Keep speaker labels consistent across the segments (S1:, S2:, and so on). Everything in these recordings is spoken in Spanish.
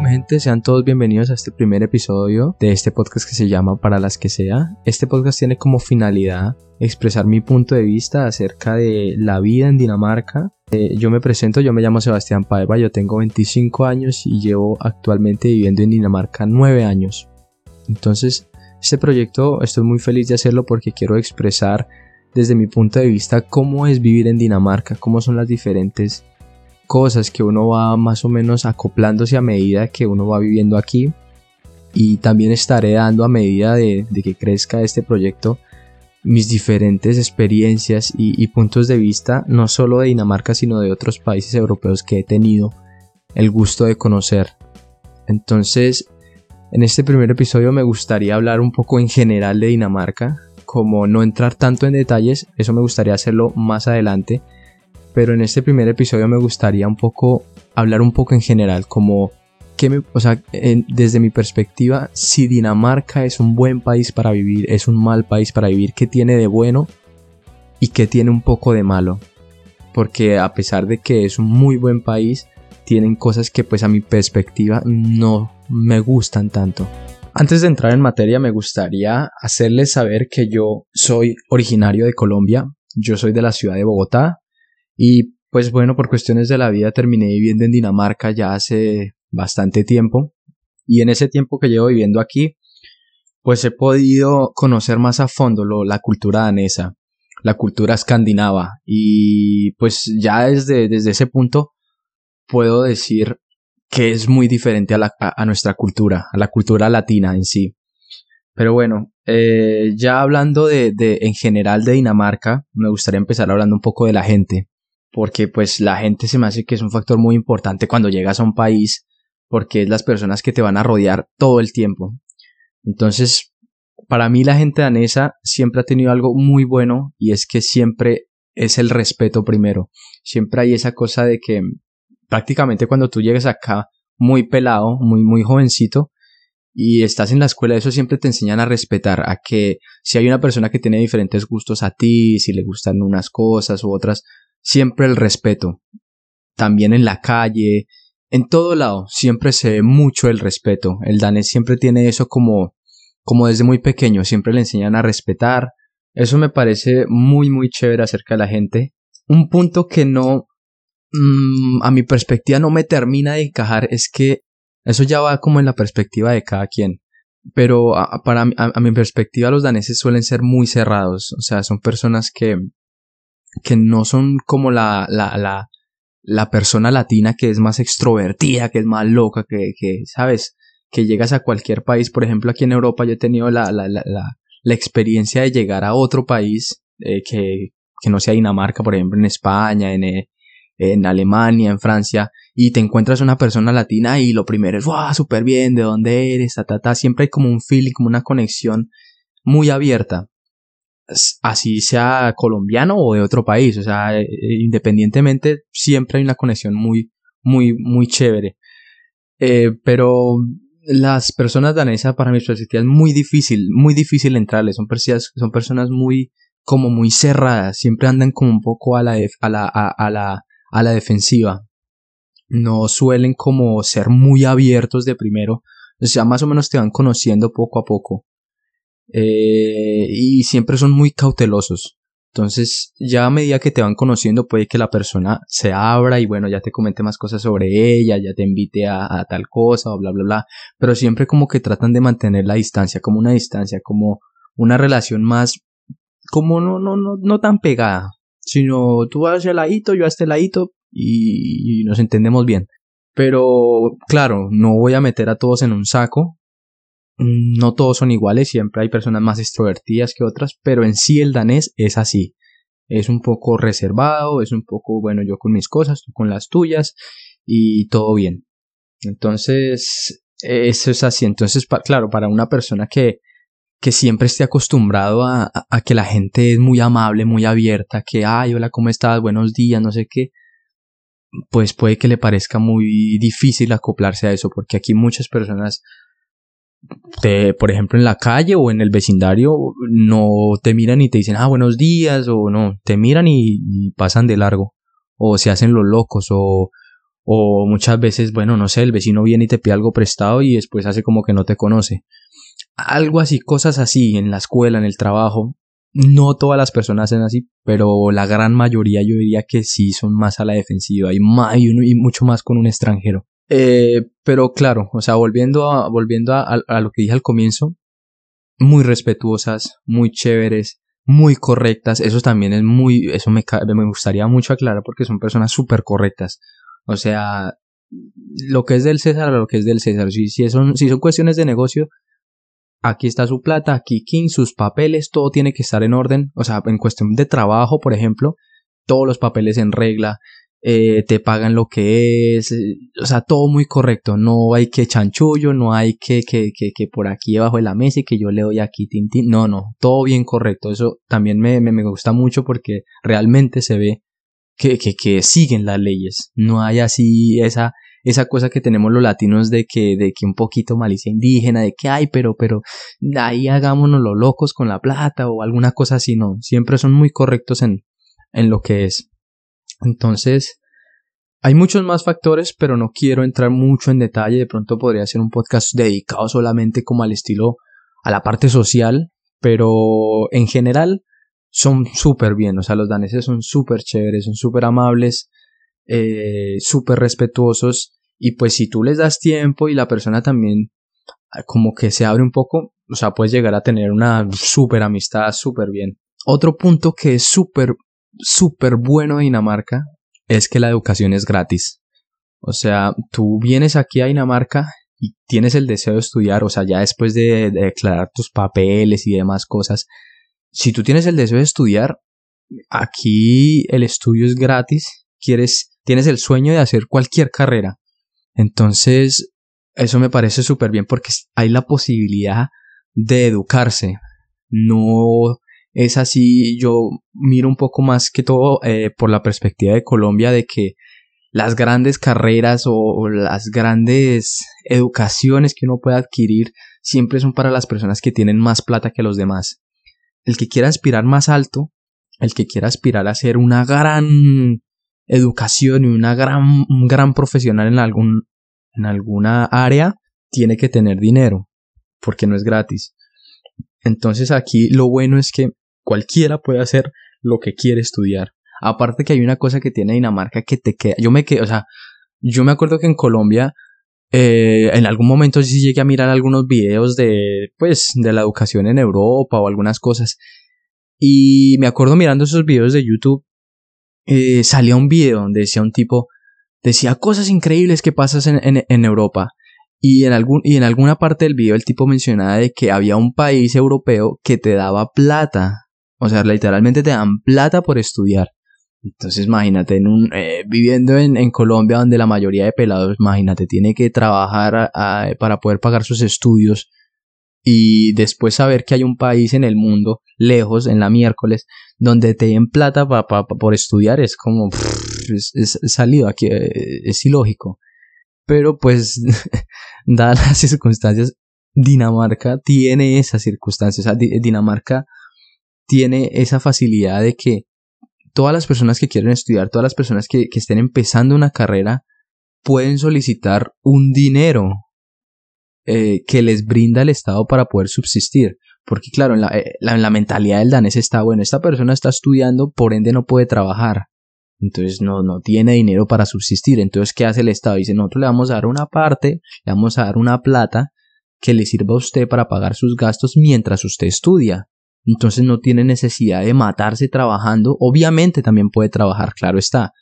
S1: mi gente, sean todos bienvenidos a este primer episodio de este podcast que se llama Para las que sea. Este podcast tiene como finalidad expresar mi punto de vista acerca de la vida en Dinamarca. Eh, yo me presento, yo me llamo Sebastián Paiva, yo tengo 25 años y llevo actualmente viviendo en Dinamarca 9 años. Entonces, este proyecto estoy muy feliz de hacerlo porque quiero expresar desde mi punto de vista cómo es vivir en Dinamarca, cómo son las diferentes cosas que uno va más o menos acoplándose a medida que uno va viviendo aquí y también estaré dando a medida de, que crezca este proyecto mis diferentes experiencias y, puntos de vista no solo de Dinamarca sino de otros países europeos que he tenido el gusto de conocer. Entonces en este primer episodio me gustaría hablar un poco en general de Dinamarca como no entrar tanto en detalles eso me gustaría hacerlo más adelante pero en este primer episodio me gustaría un poco hablar un poco en general, como que o sea, desde mi perspectiva, si Dinamarca es un buen país para vivir, es un mal país para vivir, ¿qué tiene de bueno y qué tiene un poco de malo? Porque a pesar de que es un muy buen país, tienen cosas que pues a mi perspectiva no me gustan tanto. Antes de entrar en materia me gustaría hacerles saber que yo soy originario de Colombia, yo soy de la ciudad de Bogotá, y pues bueno, por cuestiones de la vida terminé viviendo en Dinamarca ya hace bastante tiempo. Y en ese tiempo que llevo viviendo aquí, pues he podido conocer más a fondo lo, la cultura danesa, la cultura escandinava. Y pues ya desde, desde ese punto puedo decir que es muy diferente a, la, a, nuestra cultura, a la cultura latina en sí. Pero bueno, eh, ya hablando de, de, en general de Dinamarca, me gustaría empezar hablando un poco de la gente porque pues la gente se me hace que es un factor muy importante cuando llegas a un país, porque es las personas que te van a rodear todo el tiempo. Entonces, para mí la gente danesa siempre ha tenido algo muy bueno y es que siempre es el respeto primero. Siempre hay esa cosa de que prácticamente cuando tú llegas acá muy pelado, muy muy jovencito y estás en la escuela, eso siempre te enseñan a respetar, a que si hay una persona que tiene diferentes gustos a ti, si le gustan unas cosas u otras, siempre el respeto. También en la calle, en todo lado, siempre se ve mucho el respeto. El danés siempre tiene eso como, como desde muy pequeño, siempre le enseñan a respetar. Eso me parece muy, muy chévere acerca de la gente. Un punto que no, mm, a mi perspectiva no me termina de encajar es que eso ya va como en la perspectiva de cada quien. Pero para a mi perspectiva los daneses suelen ser muy cerrados. O sea, son personas que que no son como la, la, la, la persona latina que es más extrovertida, que es más loca, que, que, ¿sabes? Que llegas a cualquier país, por ejemplo, aquí en Europa yo he tenido la, la, la, la experiencia de llegar a otro país eh, que, que no sea Dinamarca, por ejemplo, en España, en, eh, en Alemania, en Francia, y te encuentras una persona latina y lo primero es, ¡wow! Súper bien, ¿de dónde eres? Ta. Siempre hay como un feeling, como una conexión muy abierta así sea colombiano o de otro país, o sea, eh, independientemente siempre hay una conexión muy, muy, muy chévere. Eh, pero las personas danesas para mi perspectiva es muy difícil, muy difícil entrarles, son son personas muy, como muy cerradas, siempre andan como un poco a la, a la, a, la, a la defensiva. No suelen como ser muy abiertos de primero, o sea, más o menos te van conociendo poco a poco. Eh, y siempre son muy cautelosos. Entonces, ya a medida que te van conociendo, puede que la persona se abra y bueno, ya te comente más cosas sobre ella, ya te invite a, tal cosa o bla, bla, bla. Pero siempre como que tratan de mantener la distancia, como una distancia, como una relación más, como no, no, no, no tan pegada, sino tú vas hacia el ladito, yo a este ladito y nos entendemos bien. Pero, claro, no voy a meter a todos en un saco, Mm, no todos son iguales, siempre hay personas más extrovertidas que otras, pero en sí el danés es así. Es un poco reservado, es un poco, bueno, yo con mis cosas, tú con las tuyas y todo bien. Entonces, eso es así. Entonces, claro, para una persona que, que siempre esté acostumbrado a, que la gente es muy amable, muy abierta, que, ay, hola, ¿cómo estás? Buenos días, no sé qué, pues puede que le parezca muy difícil acoplarse a eso, porque aquí muchas personas por ejemplo, en la calle o en el vecindario, no te miran y te dicen, ah, buenos días, o no, te miran y, pasan de largo, o se hacen los locos, o, O muchas veces, bueno, no sé, el vecino viene y te pide algo prestado y después hace como que no te conoce. Algo así, cosas así en la escuela, en el trabajo. No todas las personas hacen así, pero la gran mayoría yo diría que sí son más a la defensiva y, más, y, mucho más con un extranjero. Eh, pero claro, o sea, volviendo a, volviendo a lo que dije al comienzo, muy respetuosas, muy chéveres, muy correctas. Eso también es muy, eso me, me gustaría mucho aclarar porque son personas súper correctas. O sea, lo que es del César, lo que es del César. Si, si, son, si son cuestiones de negocio, aquí está su plata, aquí King, sus papeles, todo tiene que estar en orden. O sea, en cuestión de trabajo, por ejemplo, todos los papeles en regla, eh, te pagan lo que es, eh, o sea, todo muy correcto, no hay que chanchullo, no hay que, que, que, que por aquí debajo de la mesa y que yo le doy aquí tintín, no, no, todo bien correcto, eso también me, me, gusta mucho porque realmente se ve que, que, que siguen las leyes, no hay así esa, esa cosa que tenemos los latinos de que, de que un poquito malicia indígena, de que ay, pero, pero ahí hagámonos los locos con la plata o alguna cosa así, no, siempre son muy correctos en, en lo que es. Entonces, hay muchos más factores, pero no quiero entrar mucho en detalle. De pronto podría ser un podcast dedicado solamente como al estilo, a la parte social, pero en general son súper bien. O sea, los daneses son súper chéveres, son súper amables, eh, súper respetuosos. Y pues si tú les das tiempo y la persona también ah, como que se abre un poco, o sea, puedes llegar a tener una súper amistad súper bien. Otro punto que es súper súper bueno de Dinamarca es que la educación es gratis. O sea, tú vienes aquí a Dinamarca y tienes el deseo de estudiar, o sea, ya después de, declarar tus papeles y demás cosas, si tú tienes el deseo de estudiar, aquí el estudio es gratis, quieres, tienes el sueño de hacer cualquier carrera. Entonces, eso me parece súper bien porque hay la posibilidad de educarse. No es así, yo miro un poco más que todo eh, por la perspectiva de Colombia de que las grandes carreras o, las grandes educaciones que uno puede adquirir siempre son para las personas que tienen más plata que los demás. El que quiera aspirar más alto, el que quiera aspirar a ser una gran educación y una gran, un gran profesional en, algún, en alguna área, tiene que tener dinero, porque no es gratis. Entonces aquí lo bueno es que Cualquiera puede hacer lo que quiere estudiar. Aparte que hay una cosa que tiene Dinamarca que te queda. Yo me quedo, o sea, yo me acuerdo que en Colombia eh, en algún momento sí llegué a mirar algunos videos de, pues, de la educación en Europa o algunas cosas. Y me acuerdo mirando esos videos de YouTube, eh, salía un video donde decía un tipo, decía cosas increíbles que pasas en, en, Europa. Y en, algún, y en alguna parte del video el tipo mencionaba de que había un país europeo que te daba plata o sea, literalmente te dan plata por estudiar. Entonces, imagínate, en un, eh, viviendo en, en, Colombia, donde la mayoría de pelados, imagínate, tiene que trabajar para poder pagar sus estudios y después saber que hay un país en el mundo, lejos, en la miércoles, donde te den plata por estudiar, es como, es, salido aquí, eh, es ilógico. Pero pues, dadas las circunstancias, Dinamarca tiene esas circunstancias. Dinamarca tiene esa facilidad de que todas las personas que quieren estudiar, todas las personas que, estén empezando una carrera, pueden solicitar un dinero eh, que les brinda el Estado para poder subsistir. Porque claro, en la, eh, la, mentalidad del danés está, bueno, esta persona está estudiando, por ende no puede trabajar. Entonces no, no tiene dinero para subsistir. Entonces, ¿qué hace el Estado? Dice, nosotros le vamos a dar una parte, le vamos a dar una plata que le sirva a usted para pagar sus gastos mientras usted estudia. Entonces no tiene necesidad de matarse trabajando. Obviamente también puede trabajar, claro está.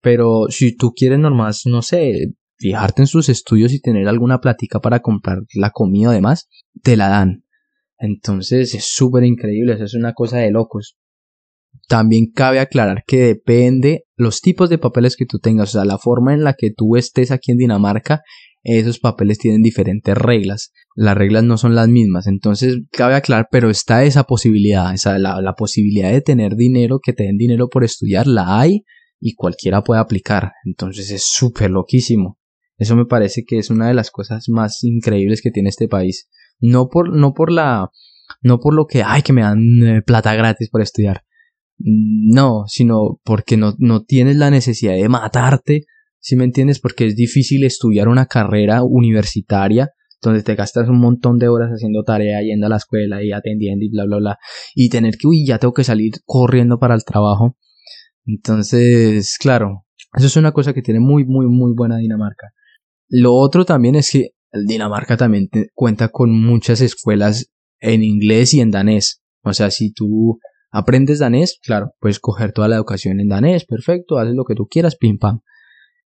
S1: Pero si tú quieres nomás, no sé, fijarte en sus estudios y tener alguna plática para comprar la comida además, te la dan. Entonces es súper increíble, eso es una cosa de locos. También cabe aclarar que depende los tipos de papeles que tú tengas, o sea, la forma en la que tú estés aquí en Dinamarca esos papeles tienen diferentes reglas. Las reglas no son las mismas. Entonces, cabe aclarar, pero está esa posibilidad, esa, la, la posibilidad de tener dinero, que te den dinero por estudiar, la hay y cualquiera puede aplicar. Entonces es súper loquísimo. Eso me parece que es una de las cosas más increíbles que tiene este país. No por, no por la, no por lo que, ay, que me dan eh, plata gratis por estudiar. No, sino porque no, no tienes la necesidad de matarte ¿Sí me entiendes? Porque es difícil estudiar una carrera universitaria donde te gastas un montón de horas haciendo tarea, yendo a la escuela y atendiendo y bla, bla, bla, y tener que, uy, ya tengo que salir corriendo para el trabajo. Entonces, claro, eso es una cosa que tiene muy, muy, muy buena Dinamarca. Lo otro también es que Dinamarca también cuenta con muchas escuelas en inglés y en danés. O sea, si tú aprendes danés, claro, puedes coger toda la educación en danés, perfecto, haces lo que tú quieras, pim pam.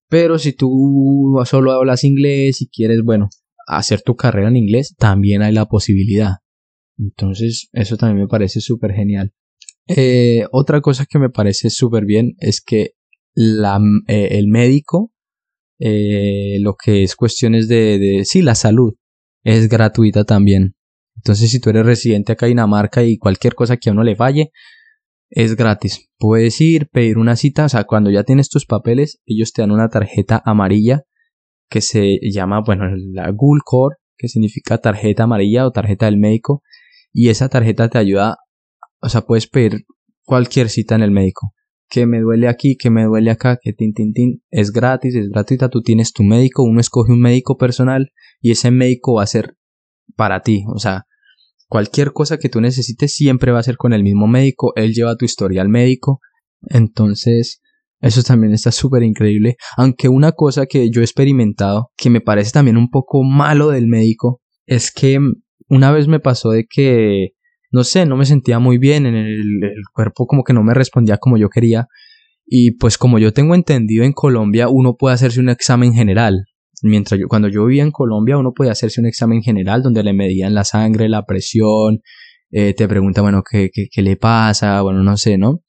S1: Pero si tú solo hablas inglés y quieres, bueno, hacer tu carrera en inglés, también hay la posibilidad. Entonces, eso también me parece súper genial. Eh, otra cosa que me parece súper bien es que la, eh, el médico, eh, lo que es cuestiones de, de, sí, la salud, es gratuita también. Entonces, si tú eres residente acá en Dinamarca y cualquier cosa que a uno le falle, es gratis. Puedes ir, pedir una cita, o sea, cuando ya tienes tus papeles, ellos te dan una tarjeta amarilla que se llama, bueno, la Core, que significa tarjeta amarilla o tarjeta del médico, y esa tarjeta te ayuda, o sea, puedes pedir cualquier cita en el médico. Que me duele aquí, que me duele acá, que tin, tin, tin. Es gratis, es gratuita. Tú tienes tu médico, uno escoge un médico personal y ese médico va a ser para ti. O sea, cualquier cosa que tú necesites siempre va a ser con el mismo médico. Él lleva tu historial médico. Entonces, eso también está súper increíble. Aunque una cosa que yo he experimentado, que me parece también un poco malo del médico, es que una vez me pasó de que, no sé, no me sentía muy bien en el, cuerpo, como que no me respondía como yo quería. Y pues como yo tengo entendido en Colombia, uno puede hacerse un examen general. Mientras yo, cuando yo vivía en Colombia, uno podía hacerse un examen general donde le medían la sangre, la presión, eh, te pregunta, bueno, ¿qué, qué, qué le pasa? Bueno, no sé, ¿no?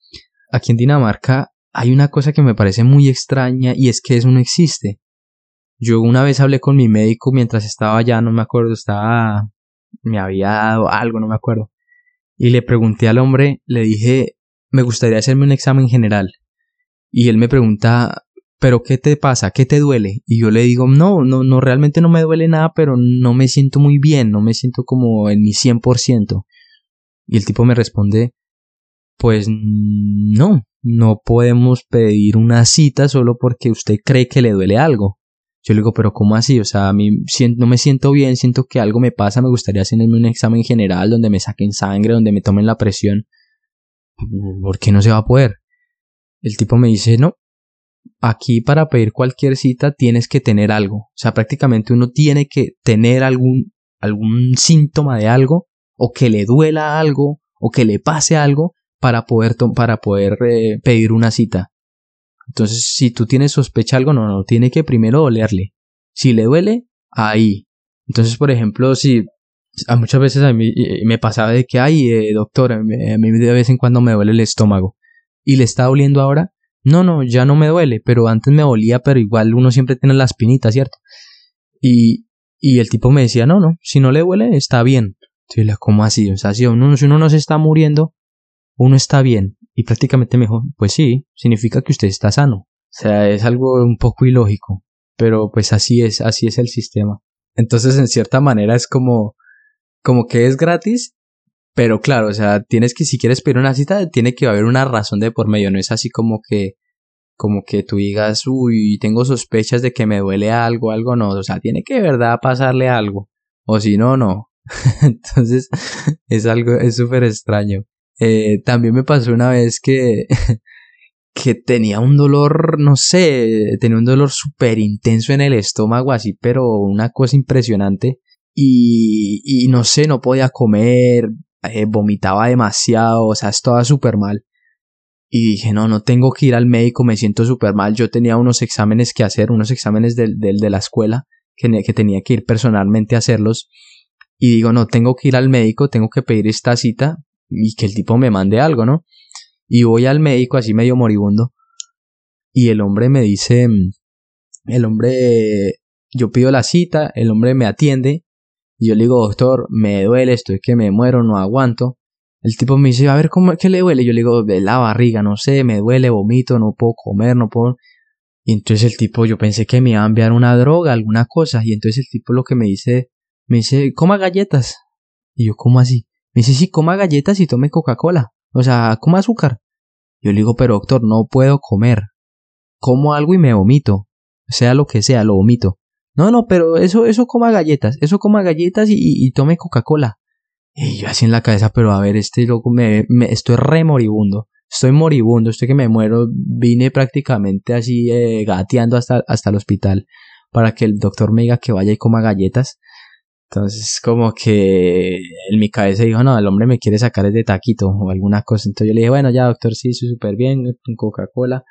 S1: Aquí en Dinamarca hay una cosa que me parece muy extraña y es que eso no existe. Yo una vez hablé con mi médico mientras estaba allá, no me acuerdo, estaba, me había dado algo, no me acuerdo. Y le pregunté al hombre, le dije, me gustaría hacerme un examen general. Y él me pregunta, pero ¿qué te pasa? ¿Qué te duele? Y yo le digo, no, no, no, realmente no me duele nada, pero no me siento muy bien, no me siento como en mi 100%. Y el tipo me responde, pues no, no podemos pedir una cita solo porque usted cree que le duele algo. Yo le digo, pero ¿cómo así? O sea, a mí no me siento bien, siento que algo me pasa, me gustaría hacerme un examen general donde me saquen sangre, donde me tomen la presión. ¿Por qué no se va a poder? El tipo me dice, no, aquí para pedir cualquier cita tienes que tener algo. O sea, prácticamente uno tiene que tener algún, algún síntoma de algo, o que le duela algo, o que le pase algo, para poder, para poder eh, pedir una cita. Entonces, si tú tienes sospecha algo, no, no, tiene que primero dolerle. Si le duele, ahí. Entonces, por ejemplo, si a muchas veces a mí me pasaba de que, ay, eh, doctor, a mí de vez en cuando me duele el estómago. ¿Y le está doliendo ahora? No, no, ya no me duele, pero antes me dolía, pero igual uno siempre tiene la espinita, ¿cierto? Y, y el tipo me decía, no, no, si no le duele, está bien. Entonces, ¿cómo así? O sea, si uno, si uno no se está muriendo, uno está bien y prácticamente mejor, pues sí, significa que usted está sano. O sea, es algo un poco ilógico, pero pues así es, así es el sistema. Entonces, en cierta manera es como, como que es gratis, pero claro, o sea, tienes que, si quieres pedir una cita, tiene que haber una razón de por medio, no es así como que, como que tú digas, uy, tengo sospechas de que me duele algo, algo no, o sea, tiene que de verdad pasarle algo, o si no, no. Entonces, es algo, es súper extraño. Eh, también me pasó una vez que, que tenía un dolor, no sé, tenía un dolor súper intenso en el estómago, así, pero una cosa impresionante. Y, y no sé, no podía comer, eh, vomitaba demasiado, o sea, estaba súper mal. Y dije, no, no tengo que ir al médico, me siento súper mal. Yo tenía unos exámenes que hacer, unos exámenes de, de, de la escuela, que, que tenía que ir personalmente a hacerlos. Y digo, no, tengo que ir al médico, tengo que pedir esta cita y que el tipo me mande algo, ¿no? Y voy al médico así medio moribundo y el hombre me dice, el hombre, yo pido la cita, el hombre me atiende y yo le digo, doctor, me duele, estoy que me muero, no aguanto. El tipo me dice, a ver, ¿cómo, ¿qué le duele? Yo le digo, de la barriga, no sé, me duele, vomito, no puedo comer, no puedo... Y entonces el tipo, yo pensé que me iba a enviar una droga, alguna cosa, y entonces el tipo lo que me dice, me dice, coma galletas. Y yo, ¿cómo así? Me dice, sí, coma galletas y tome Coca-Cola. O sea, coma azúcar. Yo le digo, pero doctor, no puedo comer. Como algo y me vomito. sea lo que sea, lo vomito. No, no, pero eso, eso coma galletas, eso coma galletas y, y, tome Coca-Cola. Y yo así en la cabeza, pero a ver, este loco me, me estoy re moribundo. Estoy moribundo, estoy que me muero. Vine prácticamente así eh, gateando hasta, hasta el hospital para que el doctor me diga que vaya y coma galletas. Entonces, como que en mi cabeza dijo, no, el hombre me quiere sacar de taquito o alguna cosa. Entonces yo le dije, bueno, ya, doctor, sí, estoy súper bien, Coca-Cola.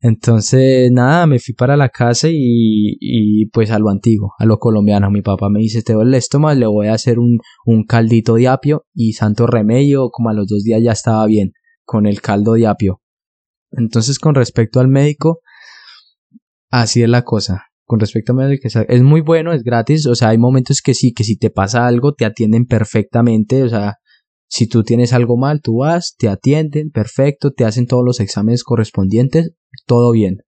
S1: Entonces, nada, me fui para la casa y, y, pues a lo antiguo, a lo colombiano. Mi papá me dice, te duele el estómago, le voy a hacer un, un caldito de apio y santo remedio, como a los dos días ya estaba bien con el caldo de apio. Entonces, con respecto al médico, así es la cosa con respecto a médico es muy bueno, es gratis, o sea, hay momentos que sí, que si te pasa algo te atienden perfectamente, o sea, si tú tienes algo mal, tú vas, te atienden, perfecto, te hacen todos los exámenes correspondientes, todo bien.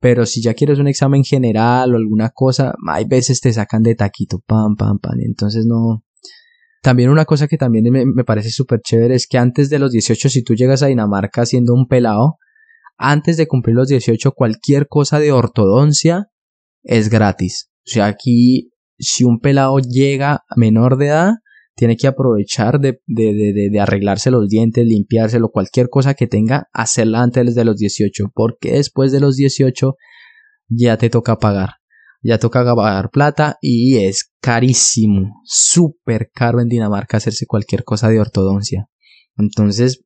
S1: Pero si ya quieres un examen general o alguna cosa, hay veces te sacan de taquito, pam, pam, pam, entonces no. También una cosa que también me, me parece súper chévere es que antes de los 18, si tú llegas a Dinamarca siendo un pelado, antes de cumplir los 18, cualquier cosa de ortodoncia es gratis. O sea, aquí si un pelado llega menor de edad, tiene que aprovechar de, de, de, arreglarse los dientes, limpiárselo, cualquier cosa que tenga, hacerla antes de los 18, porque después de los 18 ya te toca pagar. Ya toca pagar plata y es carísimo, súper caro en Dinamarca hacerse cualquier cosa de ortodoncia. Entonces,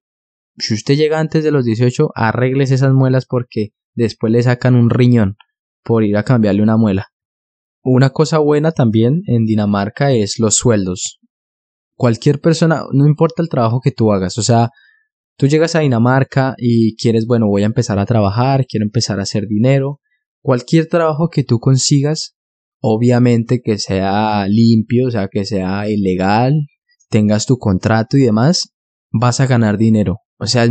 S1: si usted llega antes de los 18, arregles esas muelas porque después le sacan un riñón por ir a cambiarle una muela. Una cosa buena también en Dinamarca es los sueldos. Cualquier persona, no importa el trabajo que tú hagas, o sea, tú llegas a Dinamarca y quieres, bueno, voy a empezar a trabajar, quiero empezar a hacer dinero. Cualquier trabajo que tú consigas, obviamente que sea limpio, o sea, que sea ilegal, tengas tu contrato y demás, vas a ganar dinero. O sea,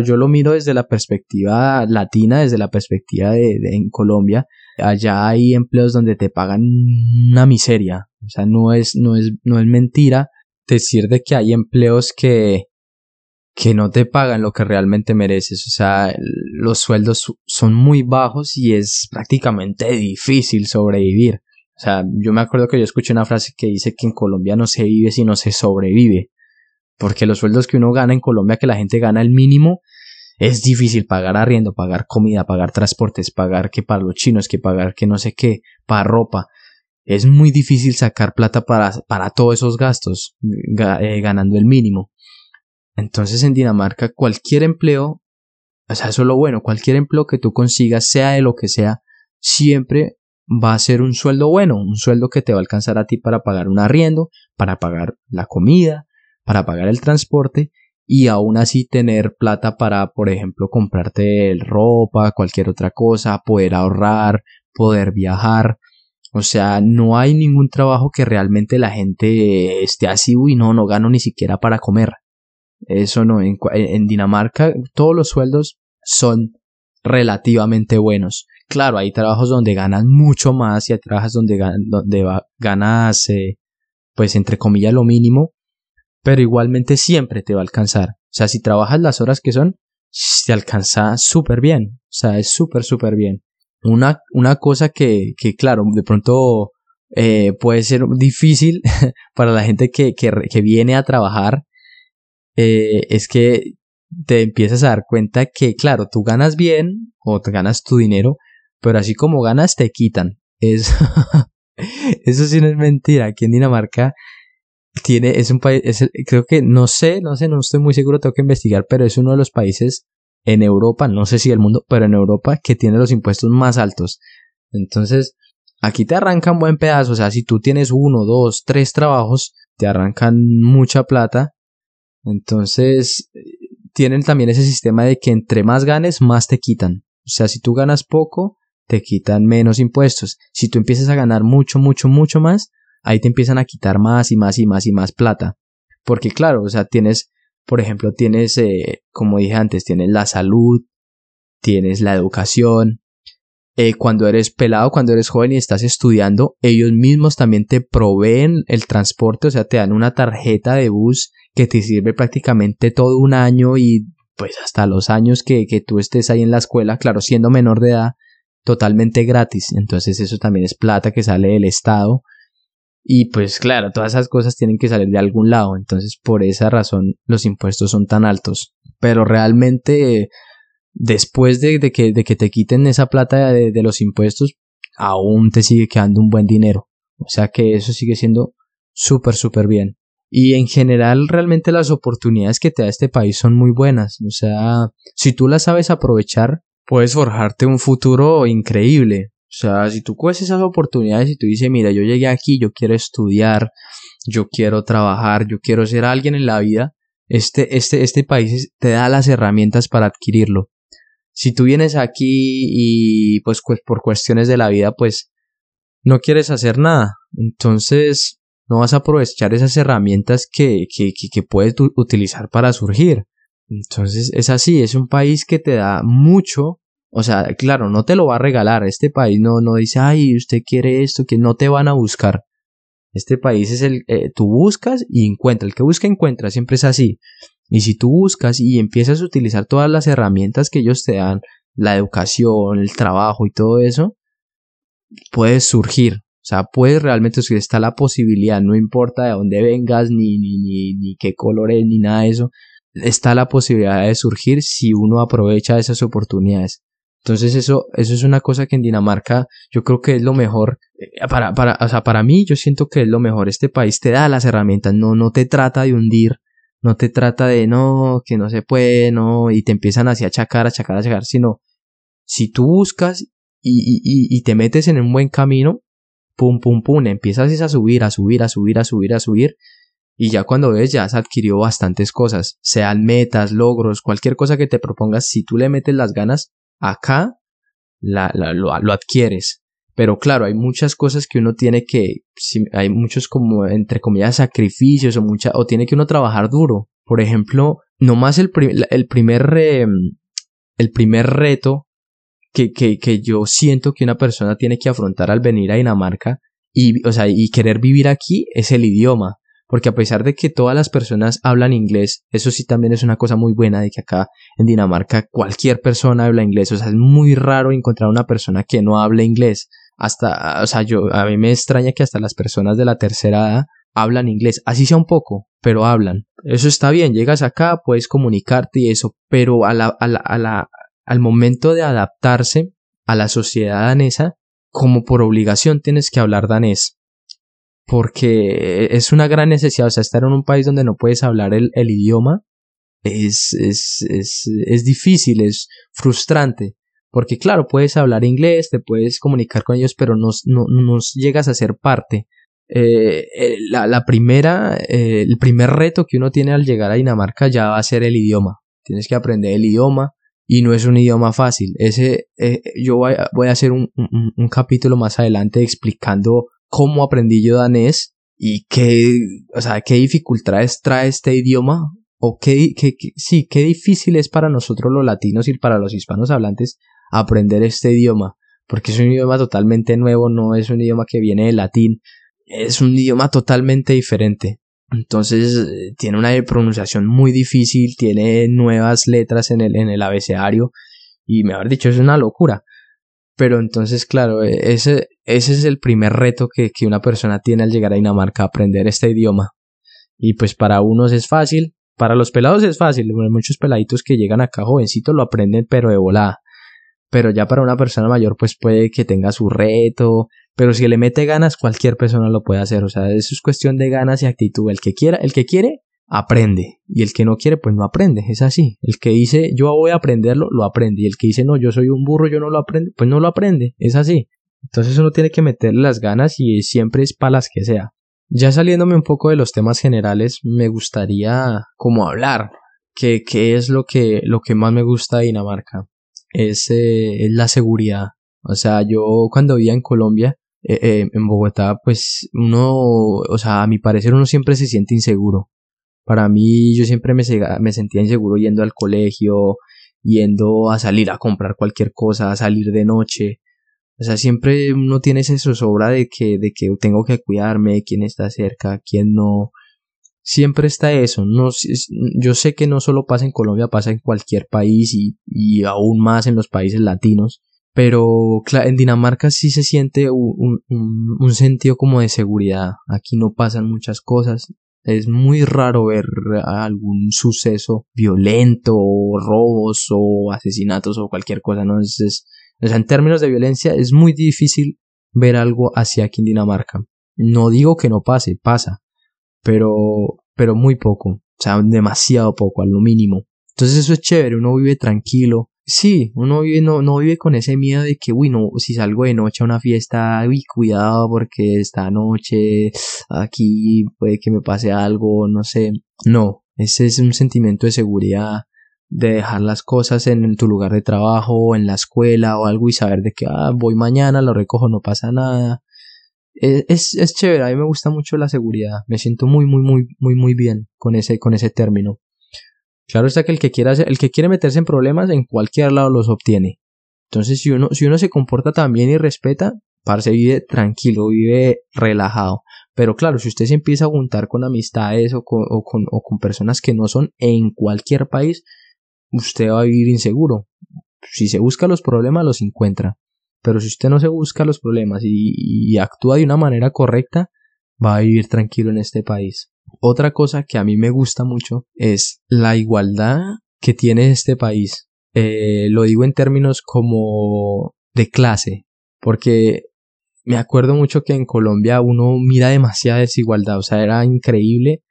S1: yo lo miro desde la perspectiva latina, desde la perspectiva de, en Colombia. Allá hay empleos donde te pagan una miseria. O sea, no es, no es, no es mentira decir de que hay empleos que, que no te pagan lo que realmente mereces. O sea, los sueldos son muy bajos y es prácticamente difícil sobrevivir. O sea, yo me acuerdo que yo escuché una frase que dice que en Colombia no se vive sino se sobrevive porque los sueldos que uno gana en Colombia, que la gente gana el mínimo, es difícil pagar arriendo, pagar comida, pagar transportes, pagar que para los chinos, que pagar que no sé qué, para ropa. Es muy difícil sacar plata para, para todos esos gastos, eh, ganando el mínimo. Entonces en Dinamarca cualquier empleo, o sea, eso es lo bueno, cualquier empleo que tú consigas, sea de lo que sea, siempre va a ser un sueldo bueno, un sueldo que te va a alcanzar a ti para pagar un arriendo, para pagar la comida, para pagar el transporte y aún así tener plata para, por ejemplo, comprarte ropa, cualquier otra cosa, poder ahorrar, poder viajar. O sea, no hay ningún trabajo que realmente la gente esté así, uy, no, no gano ni siquiera para comer. Eso no, en, en Dinamarca todos los sueldos son relativamente buenos. Claro, hay trabajos donde ganan mucho más y hay trabajos donde, donde ganas, eh, pues entre comillas, lo mínimo, pero igualmente siempre te va a alcanzar. O sea, si trabajas las horas que son, te alcanza súper bien. O sea, es súper, súper bien. Una, una cosa que, que, claro, de pronto eh, puede ser difícil para la gente que, que, que viene a trabajar eh, es que te empiezas a dar cuenta que, claro, tú ganas bien o te ganas tu dinero, pero así como ganas, te quitan. Eso, eso sí no es mentira. Aquí en Dinamarca tiene, es un país, creo que, no sé, no sé, no estoy muy seguro, tengo que investigar, pero es uno de los países en Europa, no sé si el mundo, pero en Europa que tiene los impuestos más altos. Entonces, aquí te arrancan buen pedazo, o sea, si tú tienes uno, dos, tres trabajos, te arrancan mucha plata. Entonces, tienen también ese sistema de que entre más ganes, más te quitan. O sea, si tú ganas poco, te quitan menos impuestos. Si tú empiezas a ganar mucho, mucho, mucho más, ahí te empiezan a quitar más y más y más y más plata. Porque claro, o sea, tienes, por ejemplo, tienes, eh, como dije antes, tienes la salud, tienes la educación. Eh, cuando eres pelado, cuando eres joven y estás estudiando, ellos mismos también te proveen el transporte, o sea, te dan una tarjeta de bus que te sirve prácticamente todo un año y pues hasta los años que, que tú estés ahí en la escuela, claro, siendo menor de edad, totalmente gratis. Entonces eso también es plata que sale del Estado. Y pues claro, todas esas cosas tienen que salir de algún lado. Entonces por esa razón los impuestos son tan altos. Pero realmente después de, que, de que, te quiten esa plata de, de los impuestos, aún te sigue quedando un buen dinero. O sea que eso sigue siendo súper, súper bien. Y en general realmente las oportunidades que te da este país son muy buenas. O sea, si tú las sabes aprovechar, puedes forjarte un futuro increíble. O sea, si tú coges esas oportunidades y tú dices, mira, yo llegué aquí, yo quiero estudiar, yo quiero trabajar, yo quiero ser alguien en la vida, este, este, este país te da las herramientas para adquirirlo. Si tú vienes aquí y pues, pues por cuestiones de la vida, pues no quieres hacer nada, entonces no vas a aprovechar esas herramientas que, que, que, puedes utilizar para surgir. Entonces es así, es un país que te da mucho, o sea, claro, no te lo va a regalar, este país no, no dice, ay, usted quiere esto, que no te van a buscar. Este país es el, eh, tú buscas y encuentra, el que busca encuentra, siempre es así. Y si tú buscas y empiezas a utilizar todas las herramientas que ellos te dan, la educación, el trabajo y todo eso, puedes surgir. O sea, puedes realmente surgir. Está la posibilidad, no importa de dónde vengas, ni, ni, ni, ni qué color es, ni nada de eso. Está la posibilidad de surgir si uno aprovecha esas oportunidades. Entonces eso, eso es una cosa que en Dinamarca yo creo que es lo mejor. Eh, para, para, o sea, para mí yo siento que es lo mejor. Este país te da las herramientas, no, no te trata de hundir, no te trata de no, que no se puede, no, y te empiezan así a achacar, achacar, achacar, sino si tú buscas y, y, y te metes en un buen camino, pum, pum, pum, empiezas a subir, a subir, a subir, a subir, a subir, y ya cuando ves ya has adquirido bastantes cosas, sean metas, logros, cualquier cosa que te propongas, si tú le metes las ganas, acá la, lo, lo, adquieres. Pero claro, hay muchas cosas que uno tiene que, hay muchos como, entre comillas, sacrificios o mucha, o tiene que uno trabajar duro. Por ejemplo, nomás el, el primer, el primer reto que, que, que yo siento que una persona tiene que afrontar al venir a Dinamarca y, o sea, y querer vivir aquí es el idioma. Porque a pesar de que todas las personas hablan inglés, eso sí también es una cosa muy buena de que acá en Dinamarca cualquier persona habla inglés. O sea, es muy raro encontrar una persona que no hable inglés. Hasta, o sea, yo, a mí me extraña que hasta las personas de la tercera edad hablan inglés. Así sea un poco, pero hablan. Eso está bien, llegas acá, puedes comunicarte y eso, pero a la, a la, al momento de adaptarse a la sociedad danesa, como por obligación tienes que hablar danés. Porque es una gran necesidad, o sea, estar en un país donde no puedes hablar el, el idioma es, es, es, es difícil, es frustrante. Porque claro, puedes hablar inglés, te puedes comunicar con ellos, pero no, no, no llegas a ser parte. Eh, eh la, la, primera, eh, el primer reto que uno tiene al llegar a Dinamarca ya va a ser el idioma. Tienes que aprender el idioma, y no es un idioma fácil. Ese, eh, yo voy a, voy a hacer un, un, un, capítulo más adelante explicando cómo aprendí yo danés y qué, o sea, qué dificultades trae este idioma o qué, qué, sí, qué difícil es para nosotros los latinos y para los hispanos hablantes aprender este idioma, porque es un idioma totalmente nuevo, no es un idioma que viene del latín, es un idioma totalmente diferente. Entonces eh, tiene una pronunciación muy difícil, tiene nuevas letras en el, en el abecedario y mejor dicho es una locura. Pero entonces, claro, e, ese, ese es el primer reto que, que una persona tiene al llegar a Dinamarca, aprender este idioma. Y pues para unos es fácil, para los pelados es fácil, muchos peladitos que llegan acá jovencitos lo aprenden pero de volada. Pero ya para una persona mayor pues puede que tenga su reto, pero si le mete ganas, cualquier persona lo puede hacer. O sea, eso es cuestión de ganas y actitud. El que quiera, el que quiere, aprende. Y el que no quiere, pues no aprende. Es así. El que dice yo voy a aprenderlo, lo aprende. Y el que dice no, yo soy un burro, yo no lo aprendo, pues no lo aprende. Es así. Entonces uno tiene que meterle las ganas y siempre es para las que sea. Ya saliéndome un poco de los temas generales, me gustaría como hablar. Que, es lo que, lo que más me gusta de Dinamarca. Es, eh, es la seguridad. O sea, yo cuando vivía en Colombia, eh, eh, en Bogotá, pues uno, o sea, a mi parecer uno siempre se siente inseguro. Para mí yo siempre me, sentía inseguro yendo al colegio, yendo a salir a comprar cualquier cosa, a salir de noche. O sea, siempre uno tiene esa zozobra de que, de que tengo que cuidarme, quién está cerca, quién no. Siempre está eso. No, yo sé que no solo pasa en Colombia, pasa en cualquier país y, y aún más en los países latinos Pero en Dinamarca sí se siente un, un, sentido como de seguridad. Aquí no pasan muchas cosas. Es muy raro ver algún suceso violento, o robos o asesinatos o cualquier cosa. ¿no? Es, o sea, en términos de violencia es muy difícil ver algo así aquí en Dinamarca. No digo que no pase, pasa. Pero, pero muy poco. O sea, demasiado poco, a lo mínimo. Entonces eso es chévere, uno vive tranquilo, Sí, uno vive, no, no vive con ese miedo de que, uy, no, si salgo de noche a una fiesta, uy, cuidado porque esta noche aquí puede que me pase algo, no sé. No, ese es un sentimiento de seguridad, de dejar las cosas en tu lugar de trabajo, en la escuela o algo y saber de que, ah, voy mañana, lo recojo, no pasa nada. Es, es, es chévere, a mí me gusta mucho la seguridad, me siento muy, muy, muy, muy, muy bien con ese, con ese término. Claro está que el que, quiera, el que quiere meterse en problemas en cualquier lado los obtiene. Entonces, si uno, si uno se comporta tan bien y respeta, parce vive tranquilo, vive relajado. Pero claro, si usted se empieza a juntar con amistades o con, o con, o con personas que no son en cualquier país, usted va a vivir inseguro. Si se busca los problemas, los encuentra. Pero si usted no se busca los problemas y actúa de una manera correcta, va a vivir tranquilo en este país. Otra cosa que a mí me gusta mucho es la igualdad que tiene este país. Eh, lo digo en términos como de clase, porque me acuerdo mucho que en Colombia uno mira demasiada desigualdad, o sea, era increíble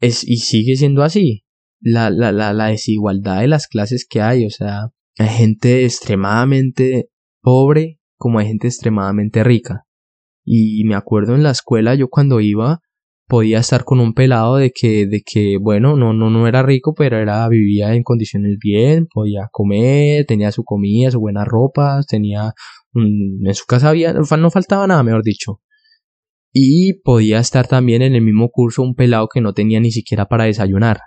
S1: es, y sigue siendo así. La, la, la, la desigualdad de las clases que hay, o sea, hay gente extremadamente pobre como hay gente extremadamente rica. Y me acuerdo en la escuela, yo cuando iba, podía estar con un pelado de que, de que, bueno, no, no, no era rico, pero era, vivía en condiciones bien, podía comer, tenía su comida, su buena ropa, tenía, en su casa había, no faltaba nada, mejor dicho. Y podía estar también en el mismo curso un pelado que no tenía ni siquiera para desayunar.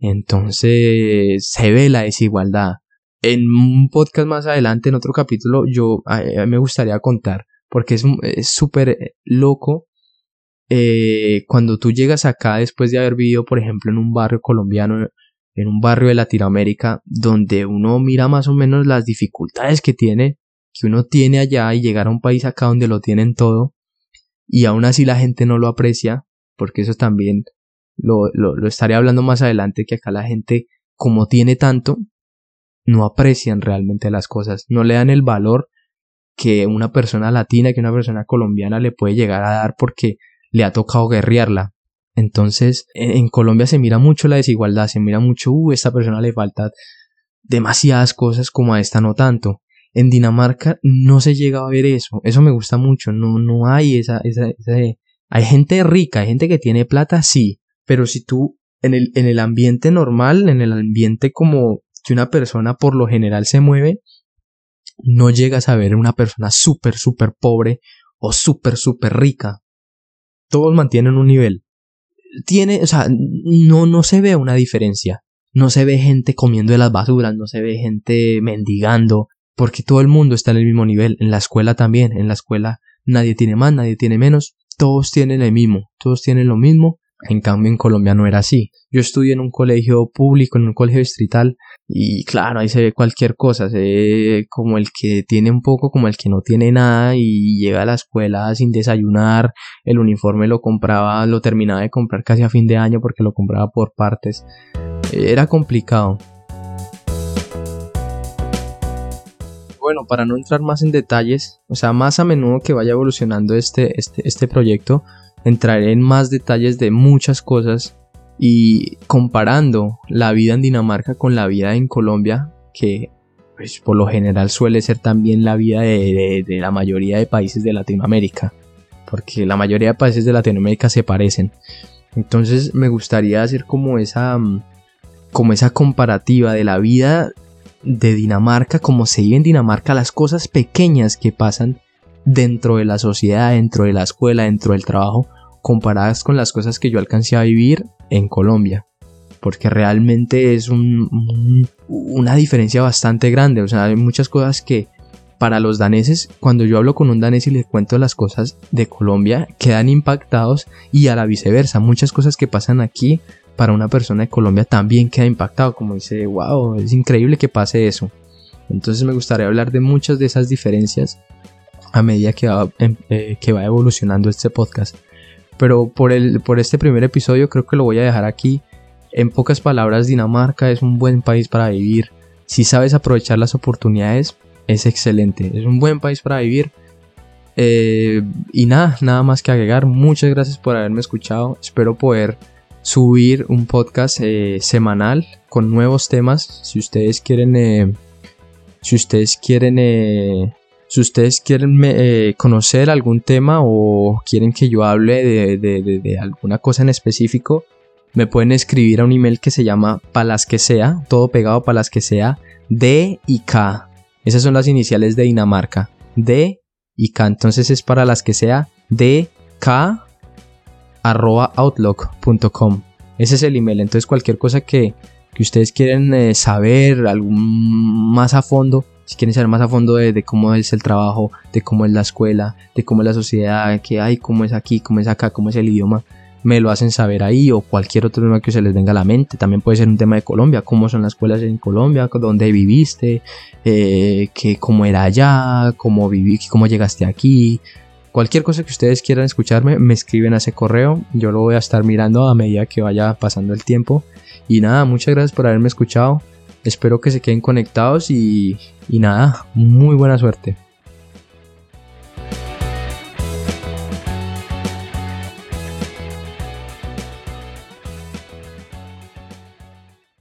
S1: Entonces, se ve la desigualdad. En un podcast más adelante, en otro capítulo, yo me gustaría contar, porque es súper loco eh, cuando tú llegas acá después de haber vivido, por ejemplo, en un barrio colombiano, en un barrio de Latinoamérica, donde uno mira más o menos las dificultades que tiene, que uno tiene allá y llegar a un país acá donde lo tienen todo, y aún así la gente no lo aprecia, porque eso también lo, lo, lo estaré hablando más adelante, que acá la gente, como tiene tanto, no aprecian realmente las cosas, no le dan el valor que una persona latina, que una persona colombiana le puede llegar a dar porque le ha tocado guerrearla. Entonces, en Colombia se mira mucho la desigualdad, se mira mucho, uh, esta persona le falta demasiadas cosas como a esta no tanto. En Dinamarca no se llega a ver eso, eso me gusta mucho, no, no hay esa, esa, esa, hay gente rica, hay gente que tiene plata, sí, pero si tú en el, en el ambiente normal, en el ambiente como que una persona por lo general se mueve, no llegas a ver una persona súper, súper pobre o súper, súper rica todos mantienen un nivel. Tiene, o sea, no, no se ve una diferencia. No se ve gente comiendo de las basuras, no se ve gente mendigando, porque todo el mundo está en el mismo nivel. En la escuela también, en la escuela nadie tiene más, nadie tiene menos, todos tienen el mismo, todos tienen lo mismo. En cambio en Colombia no era así. Yo estudié en un colegio público, en un colegio distrital, y claro, ahí se ve cualquier cosa, se ve como el que tiene un poco, como el que no tiene nada y llega a la escuela sin desayunar, el uniforme lo compraba, lo terminaba de comprar casi a fin de año porque lo compraba por partes. Era complicado. Bueno, para no entrar más en detalles, o sea, más a menudo que vaya evolucionando este, este, este proyecto, entraré en más detalles de muchas cosas y comparando la vida en Dinamarca con la vida en Colombia, que pues, por lo general suele ser también la vida de, la mayoría de países de Latinoamérica, porque la mayoría de países de Latinoamérica se parecen. Entonces me gustaría hacer como esa, como esa comparativa de la vida de Dinamarca, como se vive en Dinamarca, las cosas pequeñas que pasan dentro de la sociedad, dentro de la escuela, dentro del trabajo, comparadas con las cosas que yo alcancé a vivir en Colombia. Porque realmente es una diferencia bastante grande. O sea, hay muchas cosas que para los daneses, cuando yo hablo con un danés y les cuento las cosas de Colombia, quedan impactados y a la viceversa. Muchas cosas que pasan aquí para una persona de Colombia también queda impactado. Como dice, wow, es increíble que pase eso. Entonces me gustaría hablar de muchas de esas diferencias a medida que va, em, eh, que va evolucionando este podcast. Pero por, el, por este primer episodio creo que lo voy a dejar aquí. En pocas palabras, Dinamarca es un buen país para vivir. Si sabes aprovechar las oportunidades, es excelente. Es un buen país para vivir. Eh, y nada, nada más que agregar. Muchas gracias por haberme escuchado. Espero poder subir un podcast eh, semanal con nuevos temas. Si ustedes quieren, si ustedes quieren, si ustedes quieren conocer algún tema o quieren que yo hable de, de, alguna cosa en específico, me pueden escribir a un email que se llama palas que sea, todo pegado palas que sea, D y K. Esas son las iniciales de Dinamarca. D y K. Entonces es para las que sea D, K, arroba outlook.com. Ese es el email. Entonces cualquier cosa que, ustedes quieren eh, saber algún más a fondo, si quieren saber más a fondo de, cómo es el trabajo, de cómo es la escuela, de cómo es la sociedad, qué hay, cómo es aquí, cómo es acá, cómo es el idioma, me lo hacen saber ahí o cualquier otro tema que se les venga a la mente. También puede ser un tema de Colombia, cómo son las escuelas en Colombia, dónde viviste, eh, que, cómo era allá, cómo viví, cómo llegaste aquí. Cualquier cosa que ustedes quieran escucharme, me escriben a ese correo. Yo lo voy a estar mirando a medida que vaya pasando el tiempo. Y nada, muchas gracias por haberme escuchado. Espero que se queden conectados y, y nada, muy buena suerte.